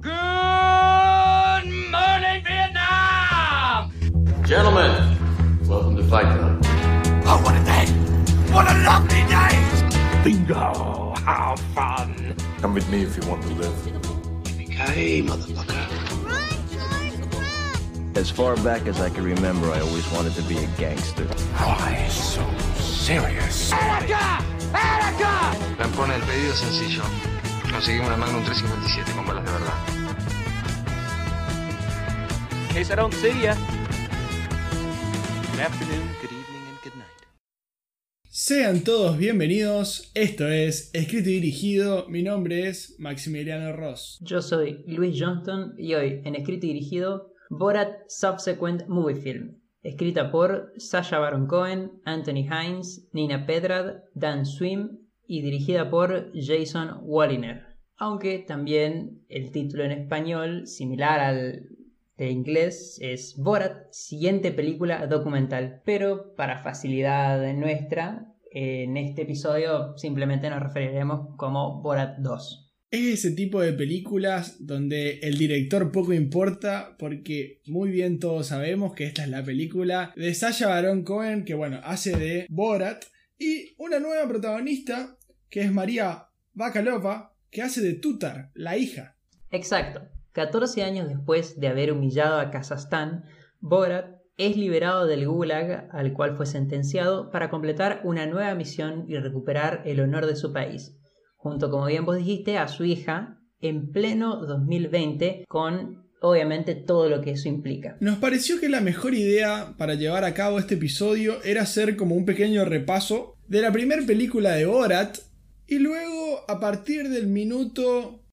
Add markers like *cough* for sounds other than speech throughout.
Good morning, Vietnam! Gentlemen, welcome to Fight Club. Oh, what a day! What a lovely day! Bingo! How fun! Come with me if you want to live. Yippee-ki-yay, motherfucker. As far back as I can remember, I always wanted to be a gangster. Why so serious? ¡Erica! ¡Erica! Lampone, el pedido sencillo. Conseguimos una Magnum 357 con balas de verdad. Case see ya. Good afternoon, good evening, and good night. Sean todos bienvenidos, esto es Escrito y Dirigido, mi nombre es Maximiliano Ross. Yo soy Luis Johnston y hoy, en escrito y dirigido, Borat Subsequent Movie Film, escrita por Sasha Baron Cohen, Anthony Hines, Nina Pedrad, Dan Swim y dirigida por Jason Walliner. Aunque también el título en español, similar al de inglés, es Borat, siguiente película documental. Pero para facilidad nuestra, en este episodio simplemente nos referiremos como Borat 2. Es ese tipo de películas donde el director poco importa porque muy bien todos sabemos que esta es la película de Sasha Baron Cohen que bueno, hace de Borat y una nueva protagonista que es María Bakalova que hace de Tutar, la hija. Exacto. 14 años después de haber humillado a Kazajstán, Borat es liberado del Gulag al cual fue sentenciado para completar una nueva misión y recuperar el honor de su país, junto, como bien vos dijiste, a su hija en pleno 2020 con obviamente todo lo que eso implica. Nos pareció que la mejor idea para llevar a cabo este episodio era hacer como un pequeño repaso de la primera película de Borat y luego a partir del minuto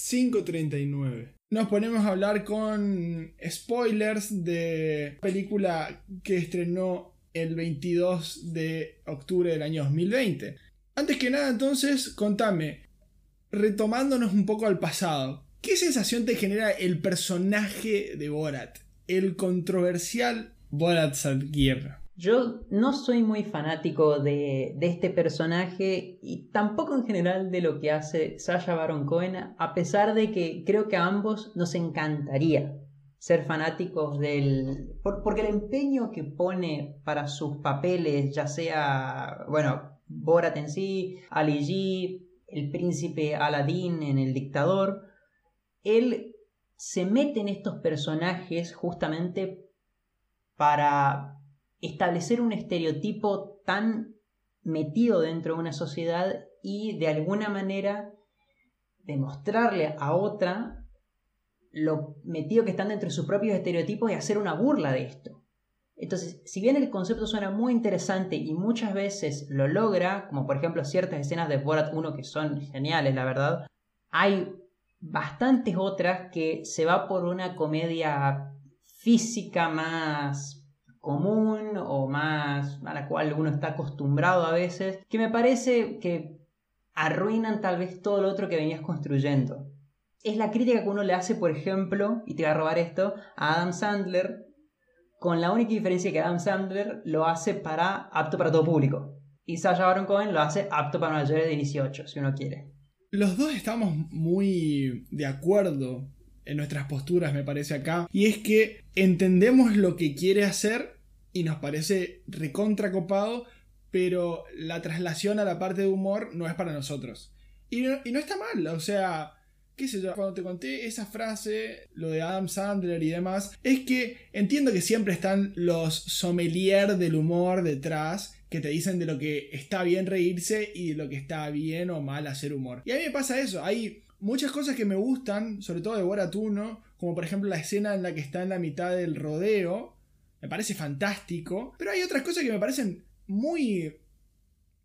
5.39 nos ponemos a hablar con spoilers de película que estrenó el 22 de octubre del año 2020. Antes que nada entonces, contame, retomándonos un poco al pasado, ¿qué sensación te genera el personaje de Borat? El controversial Borat Sagir. Yo no soy muy fanático de, de, este personaje y tampoco en general de lo que hace Sasha Baron Cohen, a pesar de que creo que a ambos nos encantaría ser fanáticos del... Por, porque el empeño que pone para sus papeles, ya sea, bueno, Borat en sí, Ali G, el príncipe Aladdin en El Dictador, él se mete en estos personajes justamente para establecer un estereotipo tan metido dentro de una sociedad y de alguna manera demostrarle a otra lo metido que están dentro de sus propios estereotipos y hacer una burla de esto. Entonces, si bien el concepto suena muy interesante y muchas veces lo logra, como por ejemplo ciertas escenas de Borat 1 que son geniales, la verdad, hay bastantes otras que se va por una comedia física más común o más a la cual uno está acostumbrado a veces, que me parece que arruinan tal vez todo lo otro que venías construyendo. Es la crítica que uno le hace, por ejemplo, y te voy a robar esto, a Adam Sandler, con la única diferencia que Adam Sandler lo hace para apto para todo público. Y Sasha Baron Cohen lo hace apto para mayores de 18, si uno quiere. Los dos estamos muy de acuerdo en nuestras posturas, me parece acá. Y es que entendemos lo que quiere hacer y nos parece recontra copado, pero la traslación a la parte de humor no es para nosotros. Y no, y no está mal, o sea, qué sé yo, cuando te conté esa frase, lo de Adam Sandler y demás, es que entiendo que siempre están los sommelier del humor detrás que te dicen de lo que está bien reírse y de lo que está bien o mal hacer humor. Y a mí me pasa eso, hay muchas cosas que me gustan, sobre todo de Borat 1, como por ejemplo la escena en la que está en la mitad del rodeo, me parece fantástico, pero hay otras cosas que me parecen muy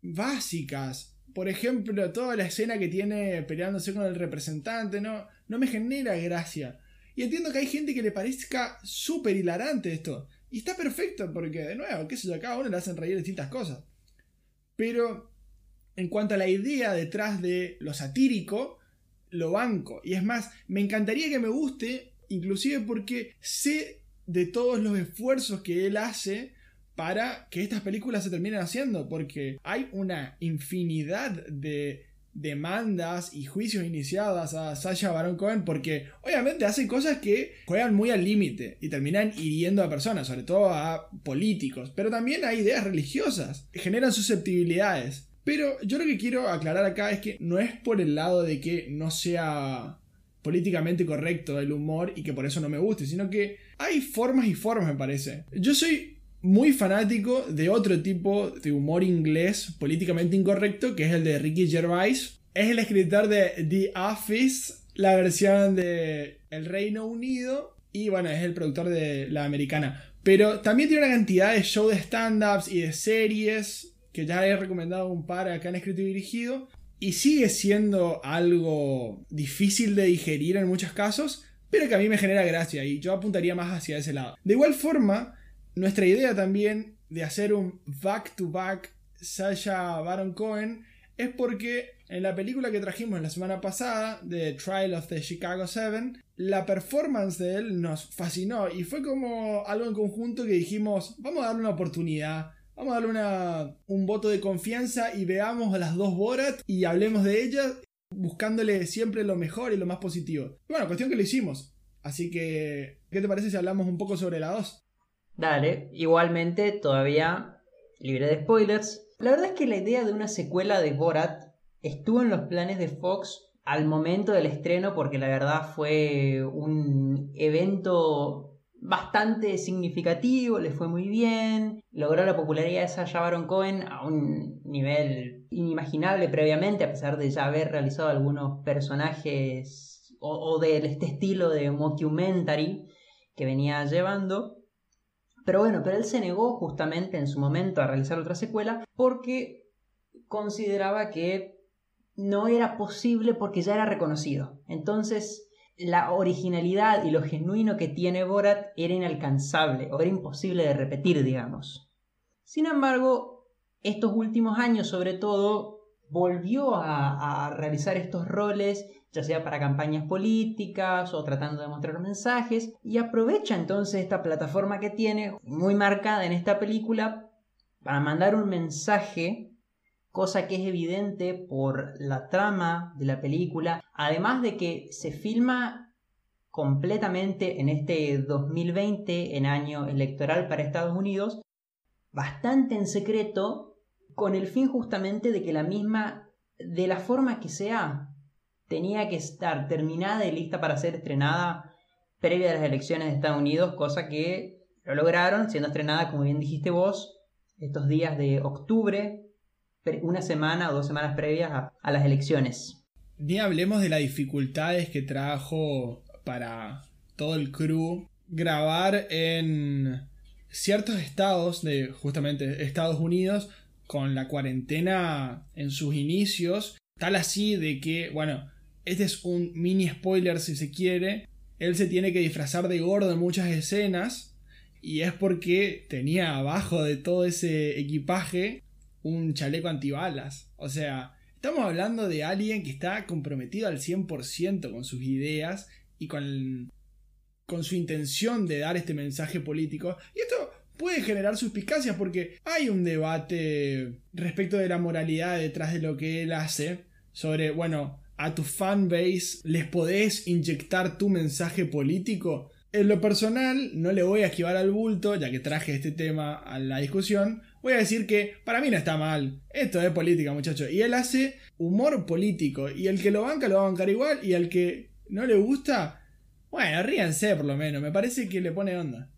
básicas. Por ejemplo, toda la escena que tiene peleándose con el representante, no, no me genera gracia. Y entiendo que hay gente que le parezca súper hilarante esto. Y está perfecto porque, de nuevo, qué sé yo, a uno le hacen reír distintas cosas. Pero, en cuanto a la idea detrás de lo satírico, lo banco. Y es más, me encantaría que me guste, inclusive porque sé de todos los esfuerzos que él hace para que estas películas se terminen haciendo, porque hay una infinidad de demandas y juicios iniciados a Sasha Baron Cohen porque obviamente hace cosas que juegan muy al límite y terminan hiriendo a personas, sobre todo a políticos, pero también a ideas religiosas, generan susceptibilidades. Pero yo lo que quiero aclarar acá es que no es por el lado de que no sea políticamente correcto el humor y que por eso no me guste, sino que hay formas y formas me parece. Yo soy muy fanático de otro tipo de humor inglés políticamente incorrecto, que es el de Ricky Gervais. Es el escritor de The Office, la versión de El Reino Unido, y bueno, es el productor de la americana. Pero también tiene una cantidad de shows de stand-ups y de series, que ya he recomendado un par acá en escrito y dirigido, y sigue siendo algo difícil de digerir en muchos casos, pero que a mí me genera gracia y yo apuntaría más hacia ese lado. De igual forma, nuestra idea también de hacer un back-to-back Sasha Baron Cohen es porque en la película que trajimos la semana pasada, The Trial of the Chicago Seven, la performance de él nos fascinó y fue como algo en conjunto que dijimos, vamos a darle una oportunidad, vamos a darle un voto de confianza y veamos a las dos Borat y hablemos de ellas buscándole siempre lo mejor y lo más positivo. bueno, cuestión que lo hicimos. Así que, ¿qué te parece si hablamos un poco sobre la 2? Dale, igualmente todavía libre de spoilers. La verdad es que la idea de una secuela de Borat estuvo en los planes de Fox al momento del estreno porque la verdad fue un evento bastante significativo, le fue muy bien, logró la popularidad de Sasha Baron Cohen a un nivel inimaginable previamente, a pesar de ya haber realizado algunos personajes o, de este estilo de mockumentary que venía llevando. Pero bueno, pero él se negó justamente en su momento a realizar otra secuela porque consideraba que no era posible porque ya era reconocido. Entonces, la originalidad y lo genuino que tiene Borat era inalcanzable o era imposible de repetir, digamos. Sin embargo, estos últimos años, sobre todo, volvió a, realizar estos roles ya sea para campañas políticas o tratando de mostrar mensajes, y aprovecha entonces esta plataforma que tiene, muy marcada en esta película, para mandar un mensaje, cosa que es evidente por la trama de la película, además de que se filma completamente en este 2020, en año electoral para Estados Unidos, bastante en secreto, con el fin justamente de que la misma, de la forma que sea, tenía que estar terminada y lista para ser estrenada previa a las elecciones de Estados Unidos, cosa que lo lograron, siendo estrenada, como bien dijiste vos, estos días de octubre, una semana o dos semanas previas a, las elecciones. Ni hablemos de las dificultades que trajo para todo el crew grabar en ciertos estados de justamente Estados Unidos con la cuarentena en sus inicios, tal así de que, bueno, este es un mini spoiler si se quiere. Él se tiene que disfrazar de gordo en muchas escenas. Y es porque tenía abajo de todo ese equipaje un chaleco antibalas. O sea, estamos hablando de alguien que está comprometido al 100% con sus ideas y con, con su intención de dar este mensaje político. Y esto puede generar suspicacias porque hay un debate respecto de la moralidad detrás de lo que él hace. Sobre, bueno, a tu fanbase les podés inyectar tu mensaje político? En lo personal, no le voy a esquivar al bulto, ya que traje este tema a la discusión. Voy a decir que para mí no está mal. Esto es política, muchachos. Y él hace humor político. Y el que lo banca, lo va a bancar igual. Y al que no le gusta, bueno, ríanse por lo menos. Me parece que le pone onda.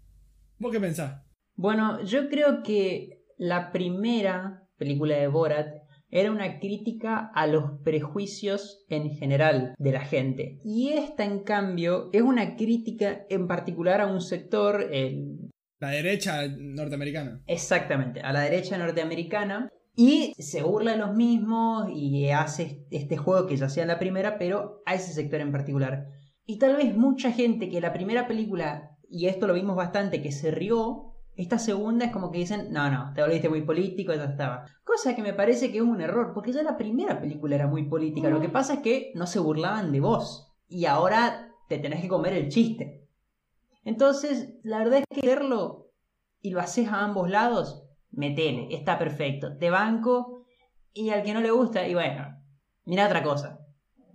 ¿Vos qué pensás? Bueno, yo creo que la primera película de Borat era una crítica a los prejuicios en general de la gente. Y esta, en cambio, es una crítica en particular a un sector, el... La derecha norteamericana. Exactamente, a la derecha norteamericana. Y se burla de los mismos y hace este juego que ya sea la primera, pero a ese sector en particular. Y tal vez mucha gente que la primera película, y esto lo vimos bastante, que se rió, esta segunda es como que dicen, no, no, te volviste muy político, ya estaba. Cosa que me parece que es un error, porque ya la primera película era muy política. Lo que pasa es que no se burlaban de vos. Y ahora te tenés que comer el chiste. Entonces, la verdad es que verlo y lo haces a ambos lados, metele, está perfecto. Te banco y al que no le gusta, y bueno, mira otra cosa.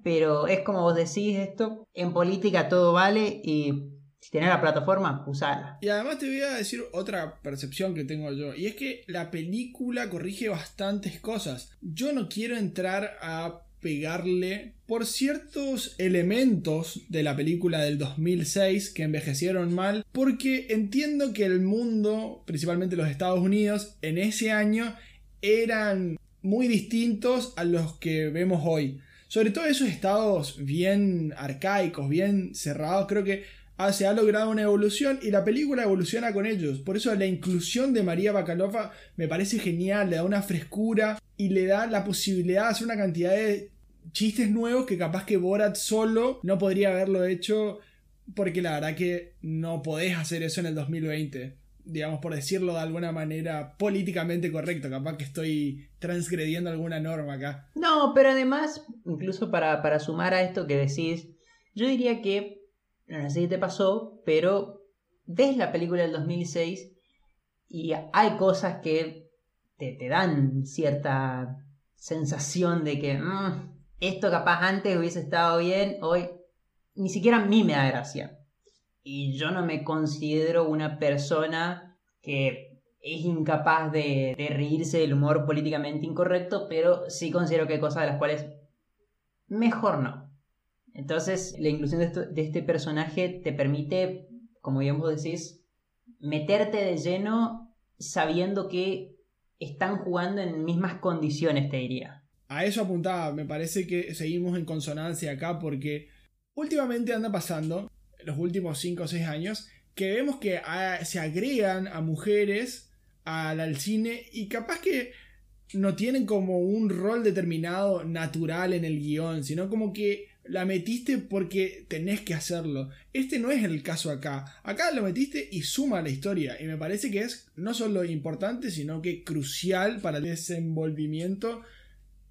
Pero es como vos decís esto, en política todo vale y si tenés la plataforma, usala. Y además te voy a decir otra percepción que tengo yo. Y es que la película corrige bastantes cosas. Yo no quiero entrar a pegarle por ciertos elementos de la película del 2006 que envejecieron mal, porque entiendo que el mundo, principalmente los Estados Unidos, en ese año eran muy distintos a los que vemos hoy. Sobre todo esos estados bien arcaicos, bien cerrados, creo que ah, se ha logrado una evolución y la película evoluciona con ellos. Por eso la inclusión de María Bakalova me parece genial, le da una frescura y le da la posibilidad de hacer una cantidad de chistes nuevos que capaz que Borat solo no podría haberlo hecho porque la verdad que no podés hacer eso en el 2020 digamos, por decirlo de alguna manera políticamente correcto. Capaz que estoy transgrediendo alguna norma acá. No, pero además, incluso para, para sumar a esto que decís, yo diría que, no sé si te pasó, pero ves la película del 2006 y hay cosas que te, te dan cierta sensación de que mm, esto capaz antes hubiese estado bien, hoy ni siquiera a mí me da gracia. Y yo no me considero una persona que es incapaz de, reírse del humor políticamente incorrecto, pero sí considero que hay cosas de las cuales mejor no. Entonces, la inclusión de, este personaje te permite, como bien vos decís, meterte de lleno sabiendo que están jugando en mismas condiciones, te diría. A eso apuntaba, me parece que seguimos en consonancia acá porque últimamente anda pasando los últimos 5 o 6 años, que vemos que ah, se agregan a mujeres al, cine y capaz que no tienen como un rol determinado natural en el guion, sino como que la metiste porque tenés que hacerlo. Este no es el caso acá. Acá lo metiste y suma la historia. Y me parece que es no solo importante, sino que crucial para el desenvolvimiento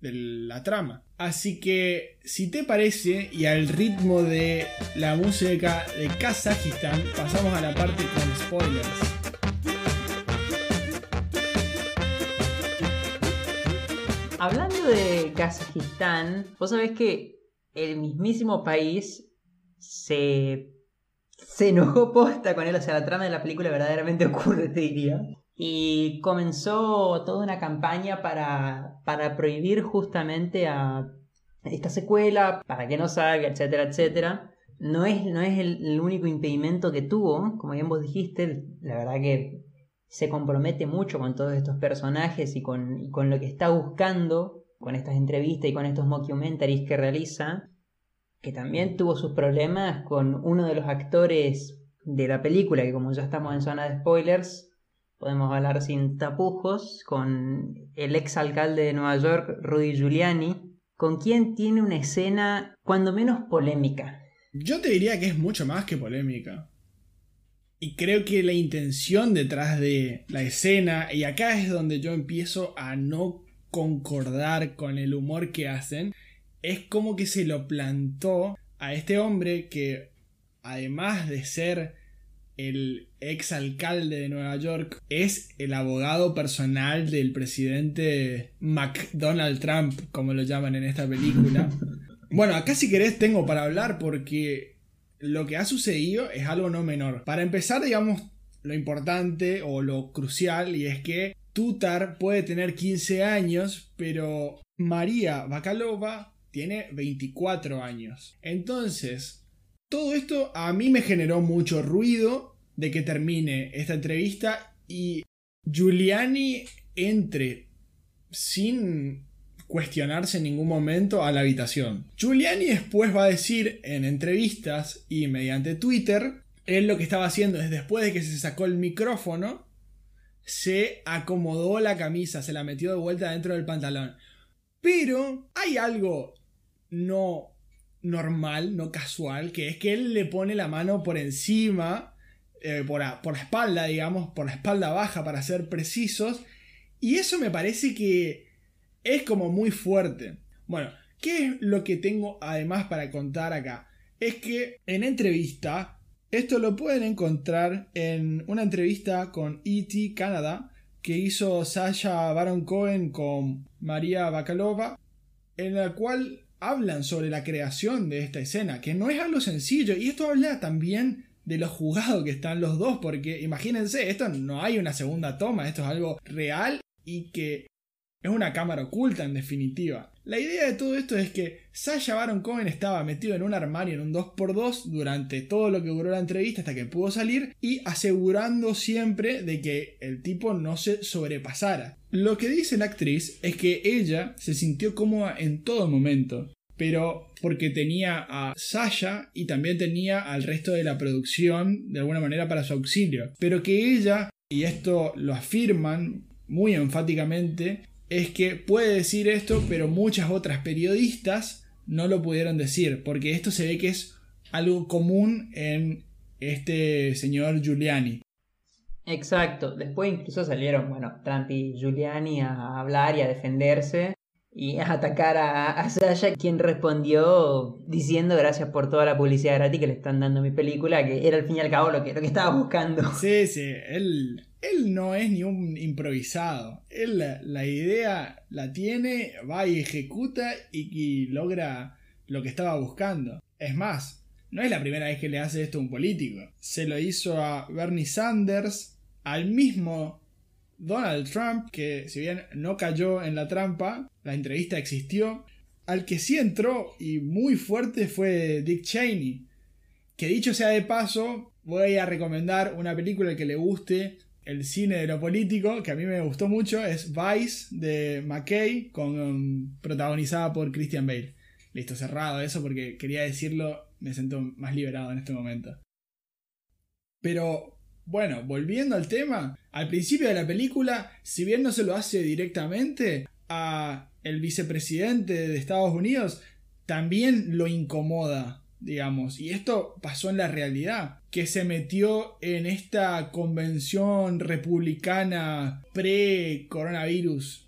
de la trama. Así que, si te parece, y al ritmo de la música de Kazajistán, pasamos a la parte con spoilers. Hablando de Kazajistán, vos sabés que el mismísimo país se, se enojó *laughs* posta con él, o sea, la trama de la película verdaderamente *laughs* ocurre, te diría. Y comenzó toda una campaña para, para prohibir justamente a esta secuela, para que no salga, etcétera, etcétera. No es, no es el, único impedimento que tuvo, como bien vos dijiste, la verdad que se compromete mucho con todos estos personajes y con, y con lo que está buscando con estas entrevistas y con estos mockumentaries que realiza, que también tuvo sus problemas con uno de los actores de la película, que como ya estamos en zona de spoilers, podemos hablar sin tapujos, con el ex alcalde de Nueva York, Rudy Giuliani, con quien tiene una escena cuando menos polémica. Yo te diría que es mucho más que polémica. Y creo que la intención detrás de la escena, y acá es donde yo empiezo a no concordar con el humor que hacen, es como que se lo plantó a este hombre que, además de ser el ex alcalde de Nueva York, es el abogado personal del presidente McDonald Trump, como lo llaman en esta película. *laughs* Bueno, acá si querés tengo para hablar porque lo que ha sucedido es algo no menor. Para empezar, digamos, lo importante o lo crucial y es que Tutar puede tener 15 años, pero María Bakalova tiene 24 años. Entonces, todo esto a mí me generó mucho ruido de que termine esta entrevista y Giuliani entre sin cuestionarse en ningún momento a la habitación. Giuliani después va a decir en entrevistas y mediante Twitter, él lo que estaba haciendo es después de que se sacó el micrófono, se acomodó la camisa, se la metió de vuelta dentro del pantalón. Pero hay algo no normal, no casual, que es que él le pone la mano por encima, eh, por, la espalda, digamos, por la espalda baja para ser precisos, y eso me parece que es como muy fuerte. Bueno, ¿qué es lo que tengo además para contar acá? Es que en entrevista, esto lo pueden encontrar en una entrevista con ET Canada que hizo Sasha Baron Cohen con María Bakalova en la cual hablan sobre la creación de esta escena, que no es algo sencillo, y esto habla también de lo jugado que están los dos, porque imagínense, esto no hay una segunda toma, esto es algo real y que es una cámara oculta en definitiva. La idea de todo esto es que Sasha Baron Cohen estaba metido en un armario en un 2x2 durante todo lo que duró la entrevista hasta que pudo salir y asegurando siempre de que el tipo no se sobrepasara. Lo que dice la actriz es que ella se sintió cómoda en todo momento, pero porque tenía a Sasha y también tenía al resto de la producción de alguna manera para su auxilio, pero que ella, y esto lo afirman muy enfáticamente, es que puede decir esto, pero muchas otras periodistas no lo pudieron decir, porque esto se ve que es algo común en este señor Giuliani. Exacto, después incluso salieron, bueno, Trump y Giuliani a hablar y a defenderse y *laughs* atacar a, Sasha, quien respondió diciendo gracias por toda la publicidad gratis que le están dando a mi película, que era al fin y al cabo lo que, lo que estaba buscando. *laughs* Sí, sí, él, él no es ni un improvisado. Él la, la idea la tiene, va y ejecuta y, y logra lo que estaba buscando. Es más, no es la primera vez que le hace esto a un político. Se lo hizo a Bernie Sanders, al mismo Donald Trump, que si bien no cayó en la trampa, la entrevista existió. Al que sí entró y muy fuerte fue Dick Cheney. Que dicho sea de paso, voy a recomendar una película que le guste el cine de lo político, que a mí me gustó mucho, es Vice de McKay, con, um, protagonizada por Christian Bale. Listo, cerrado eso porque quería decirlo, me siento más liberado en este momento. Pero bueno, volviendo al tema, al principio de la película, si bien no se lo hace directamente a el vicepresidente de Estados Unidos, también lo incomoda, digamos. Y esto pasó en la realidad, que se metió en esta convención republicana pre-coronavirus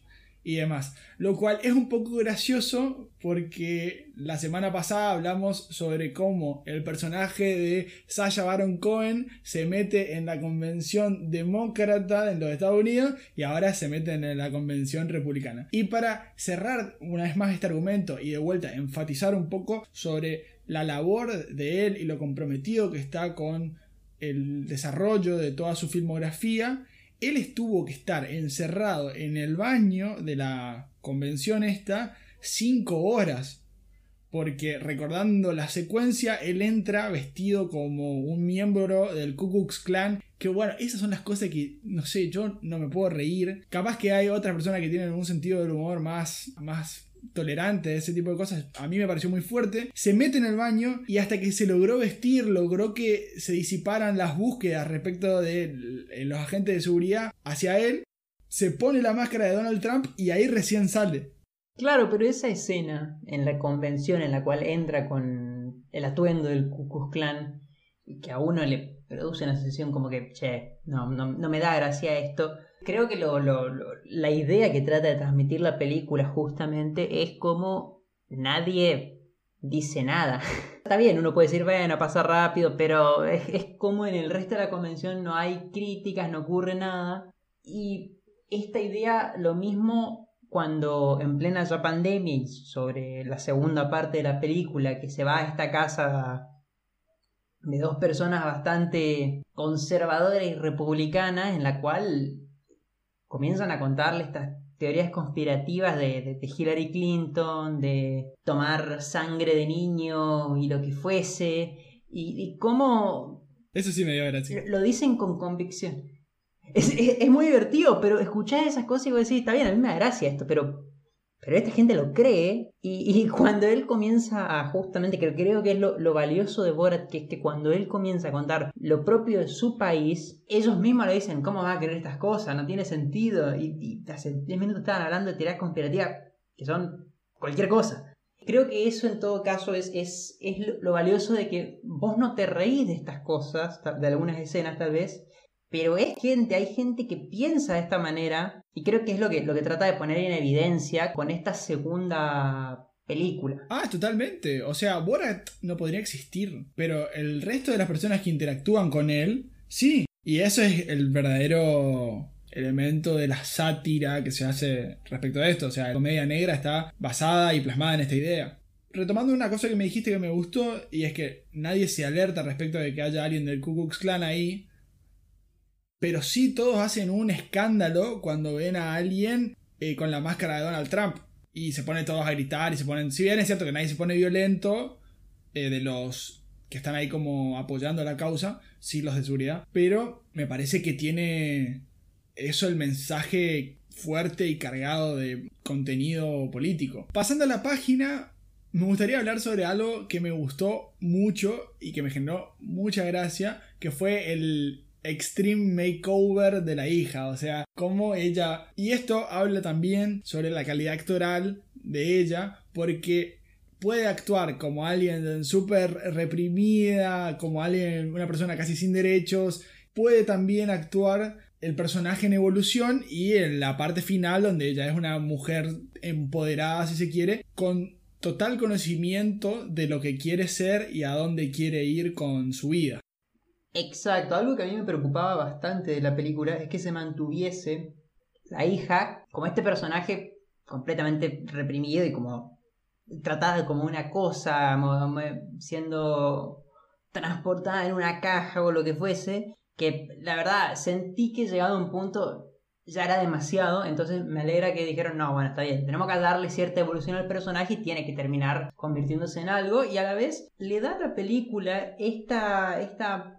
y demás. Lo cual es un poco gracioso porque la semana pasada hablamos sobre cómo el personaje de Sasha Baron Cohen se mete en la convención demócrata en los Estados Unidos y ahora se mete en la convención republicana. Y para cerrar una vez más este argumento y de vuelta enfatizar un poco sobre la labor de él y lo comprometido que está con el desarrollo de toda su filmografía, él estuvo que estar encerrado en el baño de la convención esta cinco horas. Porque recordando la secuencia, él entra vestido como un miembro del Ku Klux Klan. Que bueno, esas son las cosas que, no sé, yo no me puedo reír. Capaz que hay otras personas que tienen un sentido del humor más, más tolerante a ese tipo de cosas, a mí me pareció muy fuerte, se mete en el baño y hasta que se logró vestir, logró que se disiparan las búsquedas respecto de los agentes de seguridad hacia él, se pone la máscara de Donald Trump y ahí recién sale. Claro, pero esa escena en la convención en la cual entra con el atuendo del Ku Klux Klan que a uno le produce una sensación como que, che, no, no, no me da gracia esto. Creo que lo, lo, lo, la idea que trata de transmitir la película justamente es como nadie dice nada. *laughs* Está bien, uno puede decir, bueno, pasa rápido, pero es, es como en el resto de la convención no hay críticas, no ocurre nada. Y esta idea, lo mismo cuando en plena ya pandemia, sobre la segunda parte de la película, que se va a esta casa de dos personas bastante conservadoras y republicanas, en la cual comienzan a contarle estas teorías conspirativas de, de, de, Hillary Clinton, de tomar sangre de niño y lo que fuese, y, y cómo... Eso sí me dio gracia. Lo dicen con convicción. Es, es, es, muy divertido, pero escuchar esas cosas y vos decís, está bien, a mí me da gracia esto, pero, pero esta gente lo cree. Y, *laughs* cuando él comienza a, justamente, que creo que es lo, lo, valioso de Borat, que es que cuando él comienza a contar lo propio de su país, ellos mismos le dicen, ¿cómo va a creer estas cosas? No tiene sentido. Y, y hace 10 minutos estaban hablando de teorías conspirativas, que son cualquier cosa. Creo que eso en todo caso es, es, es lo valioso de que vos no te reís de estas cosas, de algunas escenas tal vez, pero es gente, hay gente que piensa de esta manera y creo que es lo que, lo que trata de poner en evidencia con esta segunda película. Ah, totalmente. O sea, Borat no podría existir, pero el resto de las personas que interactúan con él, sí. Y eso es el verdadero elemento de la sátira que se hace respecto a esto. O sea, la comedia negra está basada y plasmada en esta idea. Retomando una cosa que me dijiste que me gustó, y es que nadie se alerta respecto de que haya alguien del Ku Klux Klan ahí, pero sí todos hacen un escándalo cuando ven a alguien eh, con la máscara de Donald Trump. Y se ponen todos a gritar y se ponen... Si bien es cierto que nadie se pone violento, eh, de los que están ahí como apoyando la causa, sí los de seguridad, pero me parece que tiene eso el mensaje fuerte y cargado de contenido político. Pasando a la página, me gustaría hablar sobre algo que me gustó mucho y que me generó mucha gracia, que fue el extreme makeover de la hija, o sea, cómo ella... Y esto habla también sobre la calidad actoral de ella, porque puede actuar como alguien súper reprimida, como alguien, una persona casi sin derechos, puede también actuar el personaje en evolución y en la parte final donde ella es una mujer empoderada si se quiere, con total conocimiento de lo que quiere ser y a dónde quiere ir con su vida. Exacto, algo que a mí me preocupaba bastante de la película es que se mantuviese la hija como este personaje completamente reprimido y como tratada como una cosa, siendo transportada en una caja o lo que fuese, que la verdad sentí que llegado a un punto ya era demasiado, entonces me alegra que dijeron, no, bueno, está bien, tenemos que darle cierta evolución al personaje y tiene que terminar convirtiéndose en algo y a la vez le da a la película esta, esta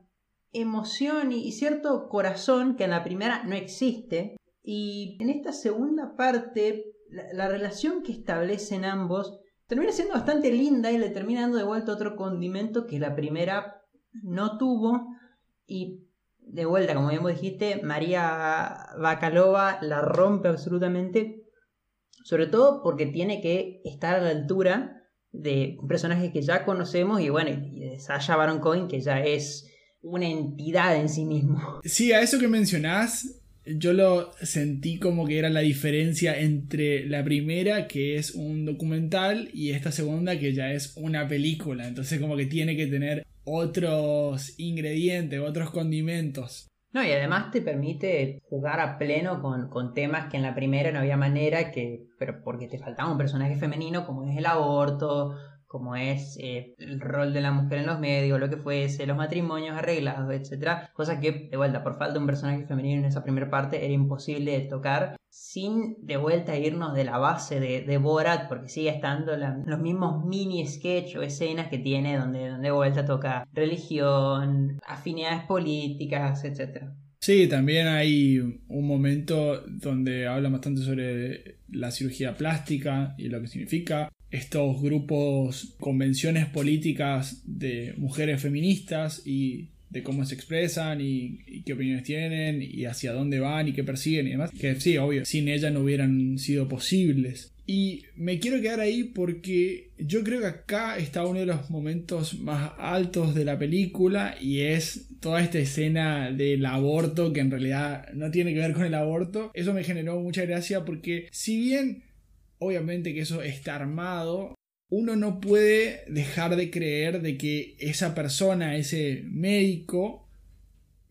emoción y cierto corazón que en la primera no existe. Y en esta segunda parte la, relación que establecen ambos termina siendo bastante linda y le termina dando de vuelta otro condimento que la primera no tuvo. Y de vuelta, como bien dijiste, María Bacalova la rompe absolutamente, sobre todo porque tiene que estar a la altura de un personaje que ya conocemos y bueno, y de Sasha Baron Cohen que ya es una entidad en sí mismo. Sí, a eso que mencionás, yo lo sentí como que era la diferencia entre la primera, que es un documental, y esta segunda, que ya es una película. Entonces como que tiene que tener otros ingredientes, otros condimentos. No, y además te permite jugar a pleno con, con, temas que en la primera no había manera, que, pero porque te faltaba un personaje femenino como es el aborto, como es eh, el rol de la mujer en los medios, lo que fuese, los matrimonios arreglados, etc. Cosa que, de vuelta, por falta de un personaje femenino en esa primera parte, era imposible de tocar sin de vuelta irnos de la base de, de Borat, porque sigue estando los mismos mini sketch o escenas que tiene donde, de vuelta toca religión, afinidades políticas, etc. Sí, también hay un momento donde habla bastante sobre la cirugía plástica y lo que significa estos grupos, convenciones políticas de mujeres feministas y de cómo se expresan y, qué opiniones tienen y hacia dónde van y qué persiguen y demás. Que sí, obvio, sin ella no hubieran sido posibles. Y me quiero quedar ahí porque yo creo que acá está uno de los momentos más altos de la película y es toda esta escena del aborto que en realidad no tiene que ver con el aborto. Eso me generó mucha gracia porque si bien obviamente que eso está armado, uno no puede dejar de creer de que esa persona, ese médico,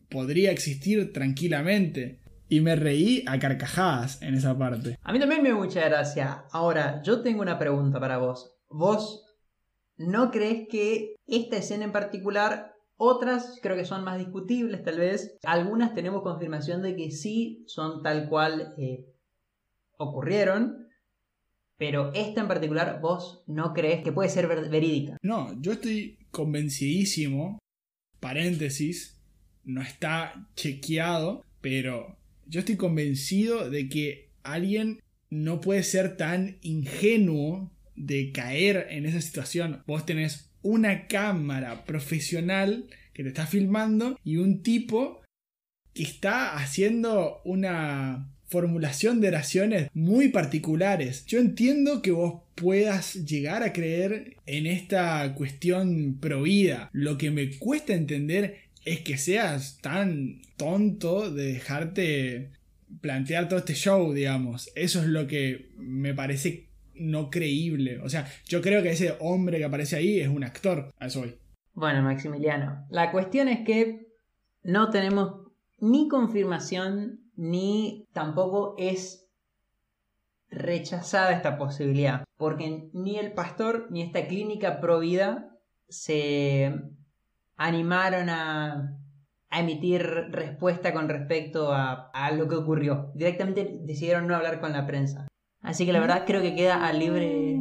podría existir tranquilamente. Y me reí a carcajadas en esa parte. A mí también me dio mucha gracia. Ahora, yo tengo una pregunta para vos. ¿Vos no crees que esta escena en particular, otras creo que son más discutibles tal vez, algunas tenemos confirmación de que sí son tal cual eh, ocurrieron, pero esta en particular, vos no crees que puede ser verídica. No, yo estoy convencidísimo, paréntesis, no está chequeado, pero yo estoy convencido de que alguien no puede ser tan ingenuo de caer en esa situación. Vos tenés una cámara profesional que te está filmando y un tipo que está haciendo una formulación de oraciones muy particulares. Yo entiendo que vos puedas llegar a creer en esta cuestión prohibida. Lo que me cuesta entender es que seas tan tonto de dejarte plantear todo este show, digamos. Eso es lo que me parece no creíble. O sea, yo creo que ese hombre que aparece ahí es un actor. A. Bueno, Maximiliano, la cuestión es que no tenemos ni confirmación ni tampoco es rechazada esta posibilidad, porque ni el pastor ni esta clínica pro vida se animaron a, a emitir respuesta con respecto a, a lo que ocurrió. Directamente decidieron no hablar con la prensa. Así que la verdad creo que queda a libre,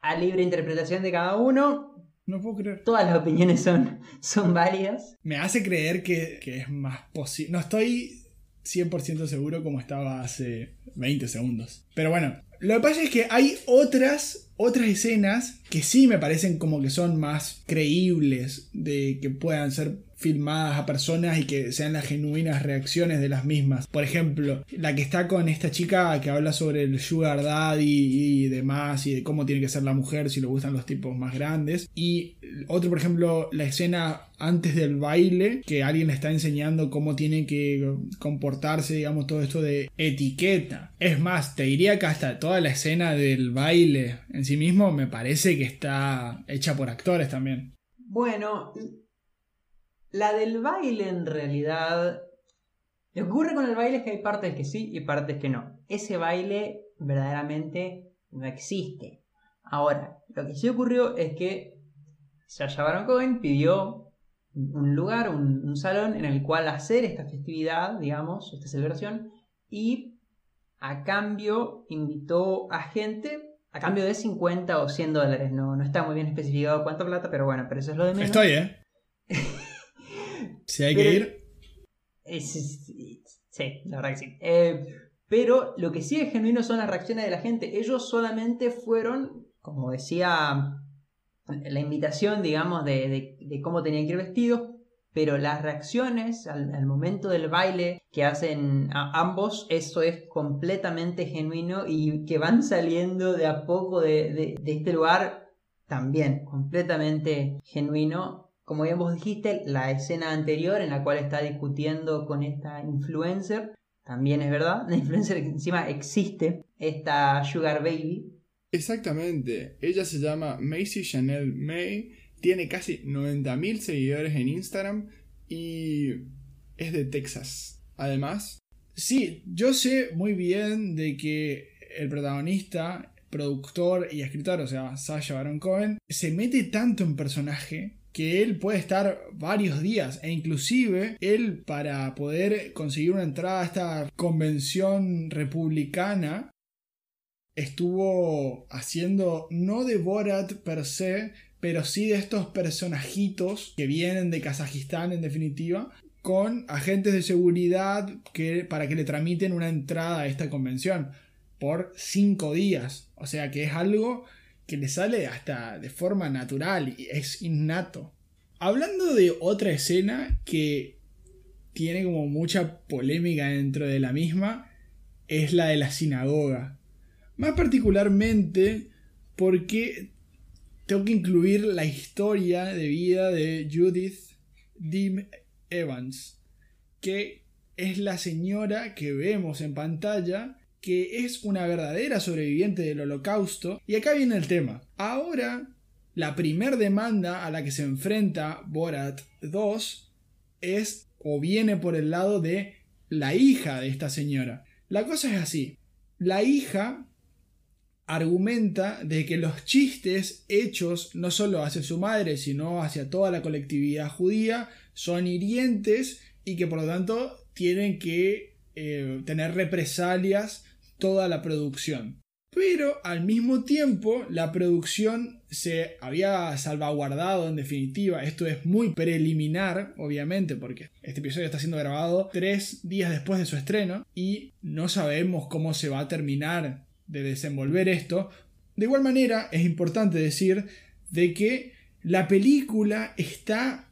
a libre interpretación de cada uno. No puedo creer. Todas las opiniones son, son válidas. Me hace creer que, que es más posible. No estoy 100% seguro como estaba hace 20 segundos. Pero bueno, lo que pasa es que hay otras, otras escenas que sí me parecen como que son más creíbles de que puedan ser filmadas a personas y que sean las genuinas reacciones de las mismas. Por ejemplo, la que está con esta chica que habla sobre el sugar daddy y demás y de cómo tiene que ser la mujer si le gustan los tipos más grandes. Y otro, por ejemplo, la escena antes del baile que alguien le está enseñando cómo tiene que comportarse, digamos, todo esto de etiqueta. Es más, te diría que hasta toda la escena del baile en sí mismo me parece que está hecha por actores también. Bueno, la del baile en realidad... Lo que ocurre con el baile es que hay partes que sí y partes que no. Ese baile verdaderamente no existe. Ahora, lo que sí ocurrió es que Sasha Baron Cohen pidió un lugar, un, un, salón en el cual hacer esta festividad, digamos, esta celebración, y a cambio invitó a gente, a cambio de 50 o 100 dólares, no, no está muy bien especificado cuánto plata, pero bueno, pero eso es lo de menos. Estoy, ¿eh? *laughs* Si hay pero, que ir. Es, sí, la verdad que sí. Eh, pero lo que sí es genuino son las reacciones de la gente. Ellos solamente fueron, como decía la invitación, digamos, de, de, de cómo tenían que ir vestidos, pero las reacciones al, momento del baile que hacen ambos, eso es completamente genuino y que van saliendo de a poco de este lugar también, completamente genuino como bien vos dijiste, la escena anterior en la cual está discutiendo con esta influencer, también es verdad, *laughs* la influencer que encima existe, esta Sugar Baby. Exactamente, ella se llama Macy Chanel May, tiene casi 90.000 seguidores en Instagram y es de Texas. Además, sí, yo sé muy bien de que el protagonista, productor y escritor, o sea, Sasha Baron Cohen, se mete tanto en personaje que él puede estar varios días e inclusive él para poder conseguir una entrada a esta convención republicana estuvo haciendo no de Borat per se, pero sí de estos personajitos que vienen de Kazajistán en definitiva, con agentes de seguridad que, para que le tramiten una entrada a esta convención por cinco días. O sea que es algo que le sale hasta de forma natural y es innato. Hablando de otra escena que tiene como mucha polémica dentro de la misma, es la de la sinagoga. Más particularmente porque tengo que incluir la historia de vida de Judith Dim Evans, que es la señora que vemos en pantalla que es una verdadera sobreviviente del holocausto. Y acá viene el tema. Ahora, la primer demanda a la que se enfrenta Borat 2 es o viene por el lado de la hija de esta señora. La cosa es así. La hija argumenta de que los chistes hechos no solo hacia su madre, sino hacia toda la colectividad judía son hirientes y que por lo tanto tienen que eh, tener represalias toda la producción. Pero al mismo tiempo la producción se había salvaguardado en definitiva. Esto es muy preliminar, obviamente, porque este episodio está siendo grabado tres días después de su estreno y no sabemos cómo se va a terminar de desenvolver esto. De igual manera, es importante decir de que la película está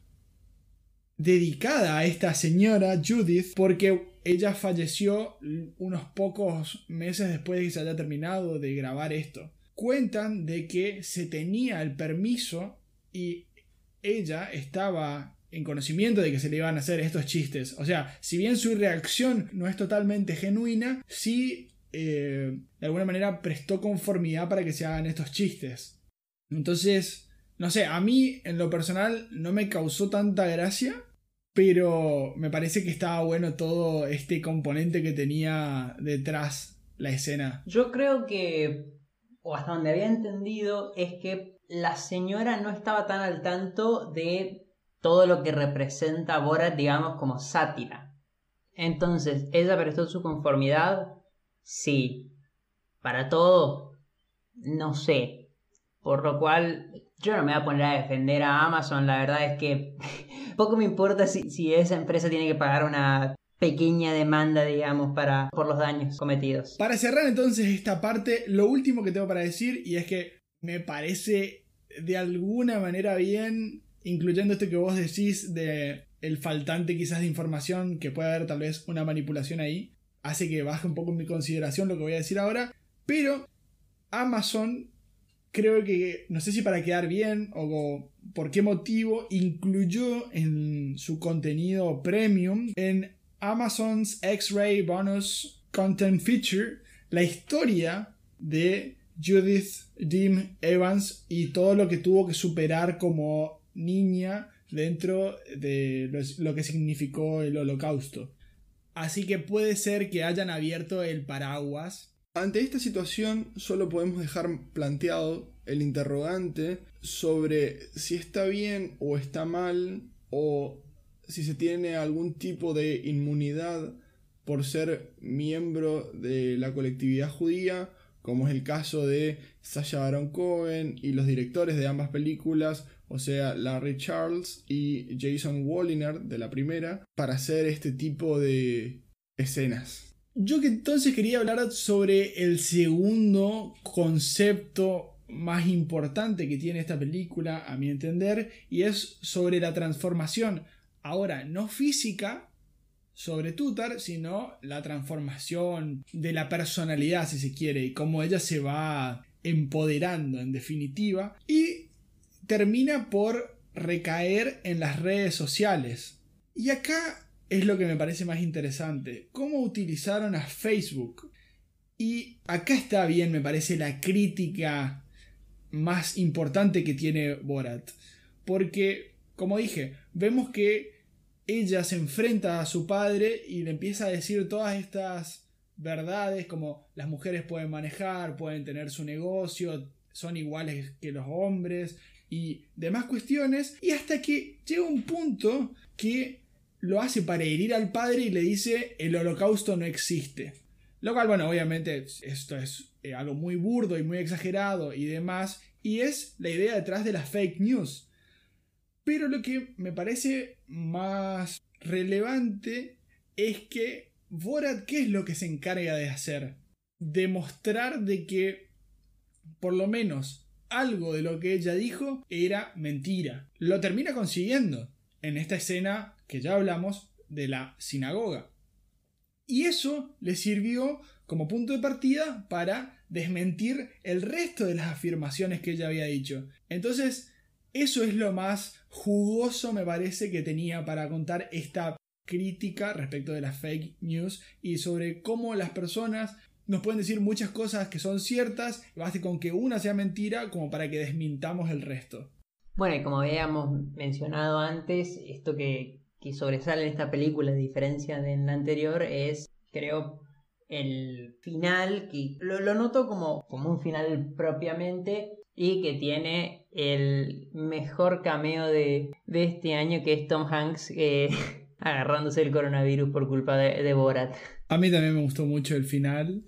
dedicada a esta señora Judith porque ella falleció unos pocos meses después de que se haya terminado de grabar esto. Cuentan de que se tenía el permiso y ella estaba en conocimiento de que se le iban a hacer estos chistes. O sea, si bien su reacción no es totalmente genuina, sí eh, de alguna manera prestó conformidad para que se hagan estos chistes. Entonces, no sé, a mí en lo personal no me causó tanta gracia pero me parece que estaba bueno todo este componente que tenía detrás la escena. Yo creo que, o hasta donde había entendido, es que la señora no estaba tan al tanto de todo lo que representa Borat, digamos, como sátira. Entonces, ¿ella prestó su conformidad? Sí. Para todo, no sé. Por lo cual, yo no me voy a poner a defender a Amazon. La verdad es que *laughs* poco me importa si, si esa empresa tiene que pagar una pequeña demanda, digamos, para, por los daños cometidos. Para cerrar entonces esta parte, lo último que tengo para decir, y es que me parece de alguna manera bien, incluyendo esto que vos decís de el faltante quizás de información, que puede haber tal vez una manipulación ahí, hace que baje un poco mi consideración lo que voy a decir ahora, pero Amazon creo que, no sé si para quedar bien o por qué motivo, incluyó en su contenido premium, en Amazon's X-Ray Bonus Content Feature, la historia de Judith Dim Evans y todo lo que tuvo que superar como niña dentro de lo que significó el holocausto. Así que puede ser que hayan abierto el paraguas. Ante esta situación solo podemos dejar planteado el interrogante sobre si está bien o está mal o si se tiene algún tipo de inmunidad por ser miembro de la colectividad judía, como es el caso de Sasha Baron Cohen y los directores de ambas películas, o sea, Larry Charles y Jason Walliner de la primera, para hacer este tipo de escenas. Yo que entonces quería hablar sobre el segundo concepto más importante que tiene esta película, a mi entender, y es sobre la transformación. Ahora, no física sobre Tutar, sino la transformación de la personalidad, si se quiere, y cómo ella se va empoderando en definitiva, y termina por recaer en las redes sociales. Y acá es lo que me parece más interesante. ¿Cómo utilizaron a Facebook? Y acá está bien, me parece, la crítica más importante que tiene Borat. Porque, como dije, vemos que ella se enfrenta a su padre y le empieza a decir todas estas verdades como las mujeres pueden manejar, pueden tener su negocio, son iguales que los hombres y demás cuestiones. Y hasta que llega un punto que lo hace para herir al padre y le dice el holocausto no existe. Lo cual, bueno, obviamente esto es eh, algo muy burdo y muy exagerado y demás, y es la idea detrás de las fake news. Pero lo que me parece más relevante es que Borat, ¿qué es lo que se encarga de hacer? Demostrar de que, por lo menos, algo de lo que ella dijo era mentira. Lo termina consiguiendo en esta escena que ya hablamos de la sinagoga. Y eso le sirvió como punto de partida para desmentir el resto de las afirmaciones que ella había dicho. Entonces, eso es lo más jugoso, me parece, que tenía para contar esta crítica respecto de las fake news y sobre cómo las personas nos pueden decir muchas cosas que son ciertas, basta con que una sea mentira como para que desmintamos el resto. Bueno, y como habíamos mencionado antes, esto que, que sobresale en esta película, a diferencia de la anterior, es, creo, el final, que lo, noto como, como un final propiamente, y que tiene el mejor cameo de, este año, que es Tom Hanks eh, *laughs* agarrándose el coronavirus por culpa de, de Borat. A mí también me gustó mucho el final.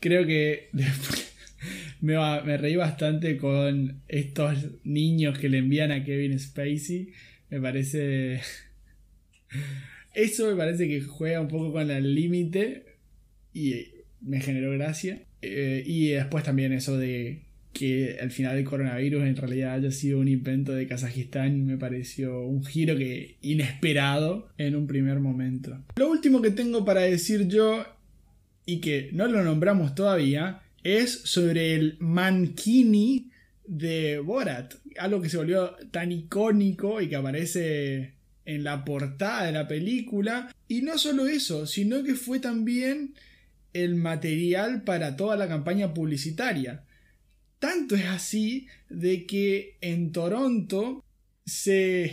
Creo que *laughs* me, me reí bastante con estos niños que le envían a Kevin Spacey. Me parece. *laughs* Eso me parece que juega un poco con el límite y me generó gracia. Eh, y después también eso de que al final el coronavirus en realidad haya sido un invento de Kazajistán me pareció un giro que inesperado en un primer momento. Lo último que tengo para decir yo y que no lo nombramos todavía es sobre el mankini de Borat, algo que se volvió tan icónico y que aparece en la portada de la película. Y no solo eso, sino que fue también el material para toda la campaña publicitaria. Tanto es así de que en Toronto se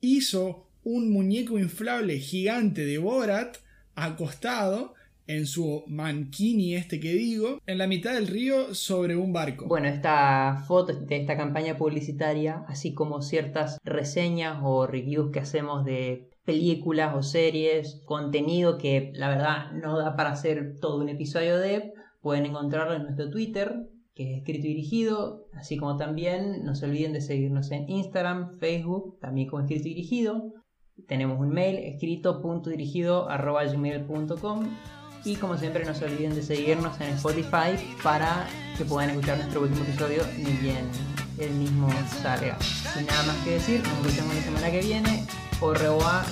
hizo un muñeco inflable gigante de Borat acostado en su mankini este que digo, en la mitad del río sobre un barco. Bueno, esta foto de esta campaña publicitaria, así como ciertas reseñas o reviews que hacemos de películas o series, contenido que la verdad no da para hacer todo un episodio de, pueden encontrarlo en nuestro Twitter, que es escrito y dirigido, así como también no se olviden de seguirnos en Instagram, Facebook, también como escrito y dirigido. Tenemos un mail escrito.dirigido.gmail.com y como siempre no se olviden de seguirnos en Spotify para que puedan escuchar nuestro último episodio ni bien el mismo salga. Sin nada más que decir, nos escuchamos la semana que viene. Au revoir.